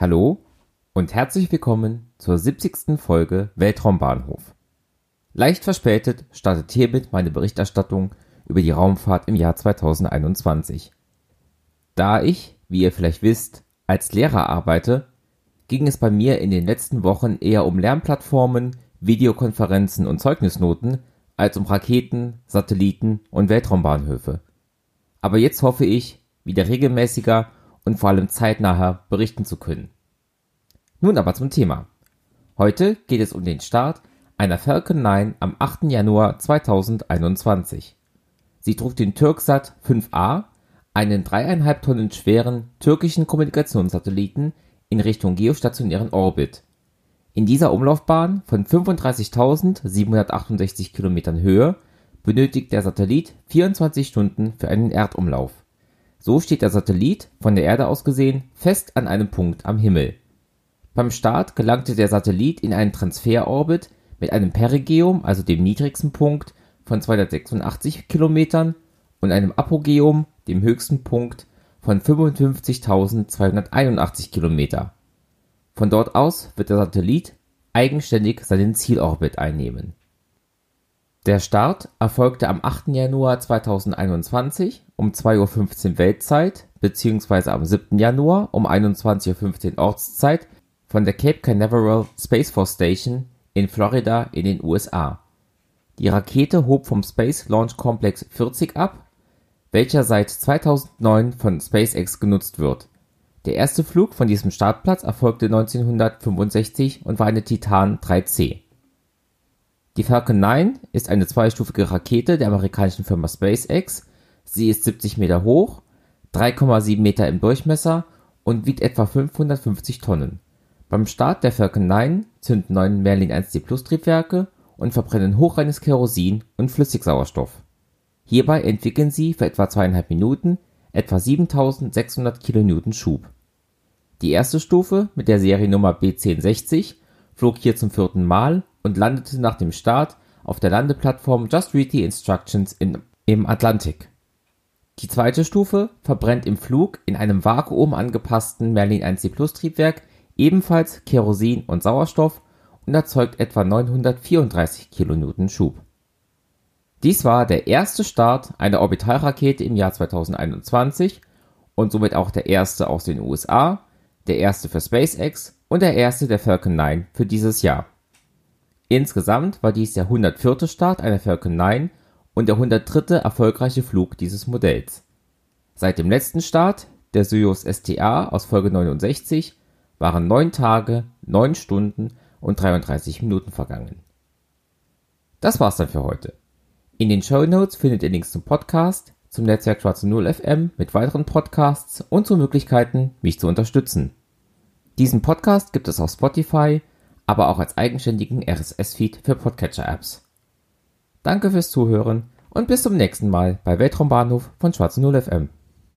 Hallo und herzlich willkommen zur 70. Folge Weltraumbahnhof. Leicht verspätet startet hiermit meine Berichterstattung über die Raumfahrt im Jahr 2021. Da ich, wie ihr vielleicht wisst, als Lehrer arbeite, ging es bei mir in den letzten Wochen eher um Lernplattformen, Videokonferenzen und Zeugnisnoten als um Raketen, Satelliten und Weltraumbahnhöfe. Aber jetzt hoffe ich, wieder regelmäßiger und vor allem zeitnaher berichten zu können. Nun aber zum Thema. Heute geht es um den Start einer Falcon 9 am 8. Januar 2021. Sie trug den Türksat 5A, einen dreieinhalb Tonnen schweren türkischen Kommunikationssatelliten in Richtung geostationären Orbit. In dieser Umlaufbahn von 35.768 Kilometern Höhe benötigt der Satellit 24 Stunden für einen Erdumlauf so steht der Satellit, von der Erde aus gesehen, fest an einem Punkt am Himmel. Beim Start gelangte der Satellit in einen Transferorbit mit einem Perigeum, also dem niedrigsten Punkt, von 286 Kilometern und einem Apogeum, dem höchsten Punkt, von 55.281 Kilometer. Von dort aus wird der Satellit eigenständig seinen Zielorbit einnehmen der Start erfolgte am 8. Januar 2021 um 2:15 Uhr Weltzeit bzw. am 7. Januar um 21:15 Uhr Ortszeit von der Cape Canaveral Space Force Station in Florida in den USA. Die Rakete hob vom Space Launch Complex 40 ab, welcher seit 2009 von SpaceX genutzt wird. Der erste Flug von diesem Startplatz erfolgte 1965 und war eine Titan 3C die Falcon 9 ist eine zweistufige Rakete der amerikanischen Firma SpaceX. Sie ist 70 Meter hoch, 3,7 Meter im Durchmesser und wiegt etwa 550 Tonnen. Beim Start der Falcon 9 zünden neun Merlin 1D Plus Triebwerke und verbrennen hochreines Kerosin und Flüssigsauerstoff. Hierbei entwickeln sie für etwa zweieinhalb Minuten etwa 7600 kN Schub. Die erste Stufe mit der Seriennummer B1060 flog hier zum vierten Mal und landete nach dem Start auf der Landeplattform Just Read the Instructions in, im Atlantik. Die zweite Stufe verbrennt im Flug in einem Vakuum angepassten Merlin 1C Plus Triebwerk ebenfalls Kerosin und Sauerstoff und erzeugt etwa 934 kN Schub. Dies war der erste Start einer Orbitalrakete im Jahr 2021 und somit auch der erste aus den USA, der erste für SpaceX und der erste der Falcon 9 für dieses Jahr Insgesamt war dies der 104. Start einer Falcon 9 und der 103. erfolgreiche Flug dieses Modells. Seit dem letzten Start, der Soyuz STA aus Folge 69, waren 9 Tage, 9 Stunden und 33 Minuten vergangen. Das war's dann für heute. In den Show Notes findet ihr Links zum Podcast, zum Netzwerk Schwarze Null FM mit weiteren Podcasts und zu Möglichkeiten, mich zu unterstützen. Diesen Podcast gibt es auf Spotify, aber auch als eigenständigen RSS-Feed für Podcatcher-Apps. Danke fürs Zuhören und bis zum nächsten Mal bei Weltraumbahnhof von Schwarze Null FM.